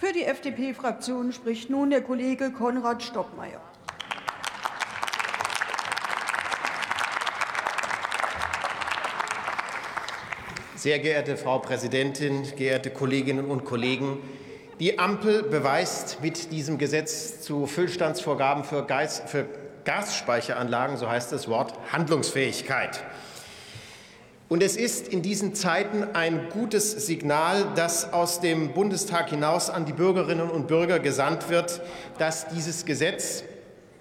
Für die FDP-Fraktion spricht nun der Kollege Konrad Stockmeier. Sehr geehrte Frau Präsidentin, geehrte Kolleginnen und Kollegen! Die Ampel beweist mit diesem Gesetz zu Füllstandsvorgaben für, Gas, für Gasspeicheranlagen, so heißt das Wort, Handlungsfähigkeit. Und es ist in diesen Zeiten ein gutes Signal, das aus dem Bundestag hinaus an die Bürgerinnen und Bürger gesandt wird, dass dieses Gesetz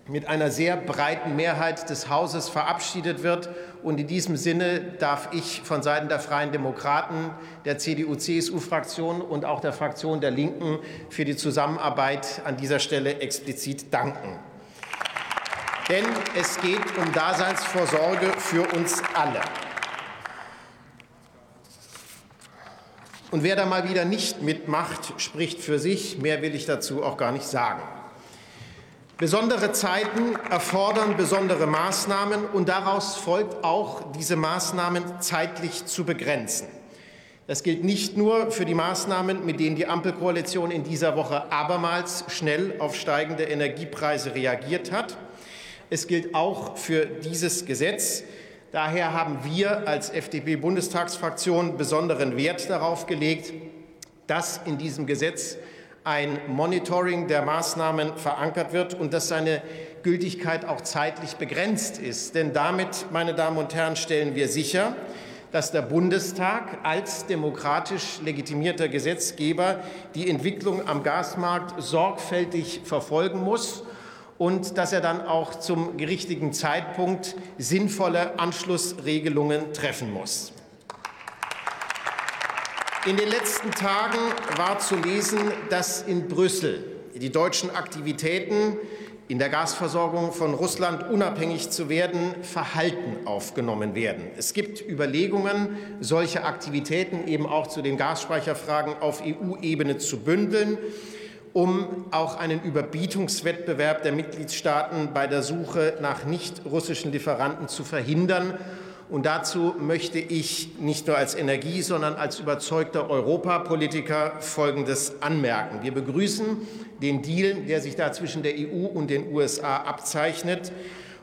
mit einer sehr breiten Mehrheit des Hauses verabschiedet wird. Und in diesem Sinne darf ich von Seiten der Freien Demokraten, der CDU-CSU-Fraktion und auch der Fraktion der Linken für die Zusammenarbeit an dieser Stelle explizit danken. Denn es geht um Daseinsvorsorge für uns alle. Und wer da mal wieder nicht mitmacht, spricht für sich. Mehr will ich dazu auch gar nicht sagen. Besondere Zeiten erfordern besondere Maßnahmen, und daraus folgt auch, diese Maßnahmen zeitlich zu begrenzen. Das gilt nicht nur für die Maßnahmen, mit denen die Ampelkoalition in dieser Woche abermals schnell auf steigende Energiepreise reagiert hat. Es gilt auch für dieses Gesetz. Daher haben wir als FDP-Bundestagsfraktion besonderen Wert darauf gelegt, dass in diesem Gesetz ein Monitoring der Maßnahmen verankert wird und dass seine Gültigkeit auch zeitlich begrenzt ist. Denn damit, meine Damen und Herren, stellen wir sicher, dass der Bundestag als demokratisch legitimierter Gesetzgeber die Entwicklung am Gasmarkt sorgfältig verfolgen muss und dass er dann auch zum richtigen Zeitpunkt sinnvolle Anschlussregelungen treffen muss. In den letzten Tagen war zu lesen, dass in Brüssel die deutschen Aktivitäten in der Gasversorgung von Russland unabhängig zu werden, verhalten aufgenommen werden. Es gibt Überlegungen, solche Aktivitäten eben auch zu den Gasspeicherfragen auf EU-Ebene zu bündeln, um auch einen Überbietungswettbewerb der Mitgliedstaaten bei der Suche nach nicht russischen Lieferanten zu verhindern und dazu möchte ich nicht nur als Energie, sondern als überzeugter Europapolitiker Folgendes anmerken. Wir begrüßen den Deal, der sich da zwischen der EU und den USA abzeichnet.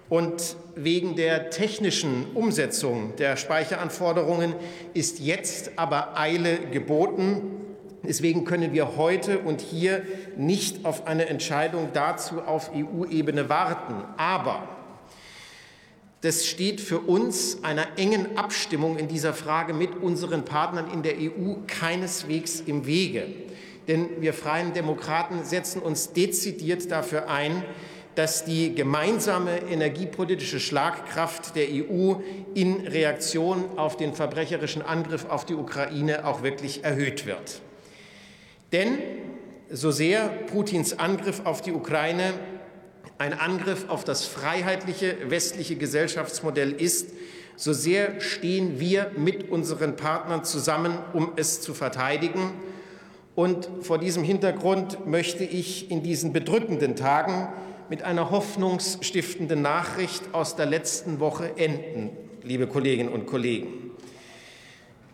Und wegen der technischen Umsetzung der Speicheranforderungen ist jetzt aber Eile geboten. Deswegen können wir heute und hier nicht auf eine Entscheidung dazu auf EU-Ebene warten. Aber das steht für uns einer engen Abstimmung in dieser Frage mit unseren Partnern in der EU keineswegs im Wege. Denn wir Freien Demokraten setzen uns dezidiert dafür ein, dass die gemeinsame energiepolitische Schlagkraft der EU in Reaktion auf den verbrecherischen Angriff auf die Ukraine auch wirklich erhöht wird. Denn so sehr Putins Angriff auf die Ukraine ein Angriff auf das freiheitliche westliche Gesellschaftsmodell ist, so sehr stehen wir mit unseren Partnern zusammen, um es zu verteidigen. Und vor diesem Hintergrund möchte ich in diesen bedrückenden Tagen mit einer hoffnungsstiftenden Nachricht aus der letzten Woche enden, liebe Kolleginnen und Kollegen.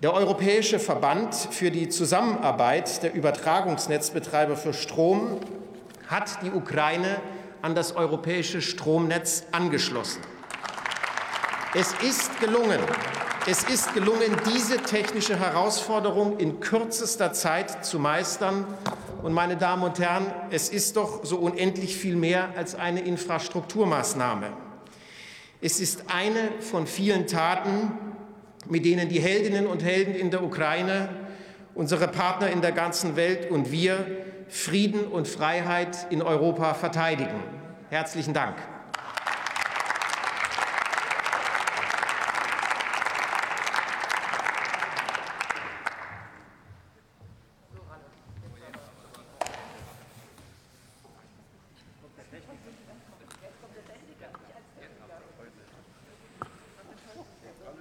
Der Europäische Verband für die Zusammenarbeit der Übertragungsnetzbetreiber für Strom hat die Ukraine an das europäische Stromnetz angeschlossen. Es ist gelungen, es ist gelungen, diese technische Herausforderung in kürzester Zeit zu meistern. Und meine Damen und Herren, es ist doch so unendlich viel mehr als eine Infrastrukturmaßnahme. Es ist eine von vielen Taten, mit denen die Heldinnen und Helden in der Ukraine, unsere Partner in der ganzen Welt und wir Frieden und Freiheit in Europa verteidigen. Herzlichen Dank.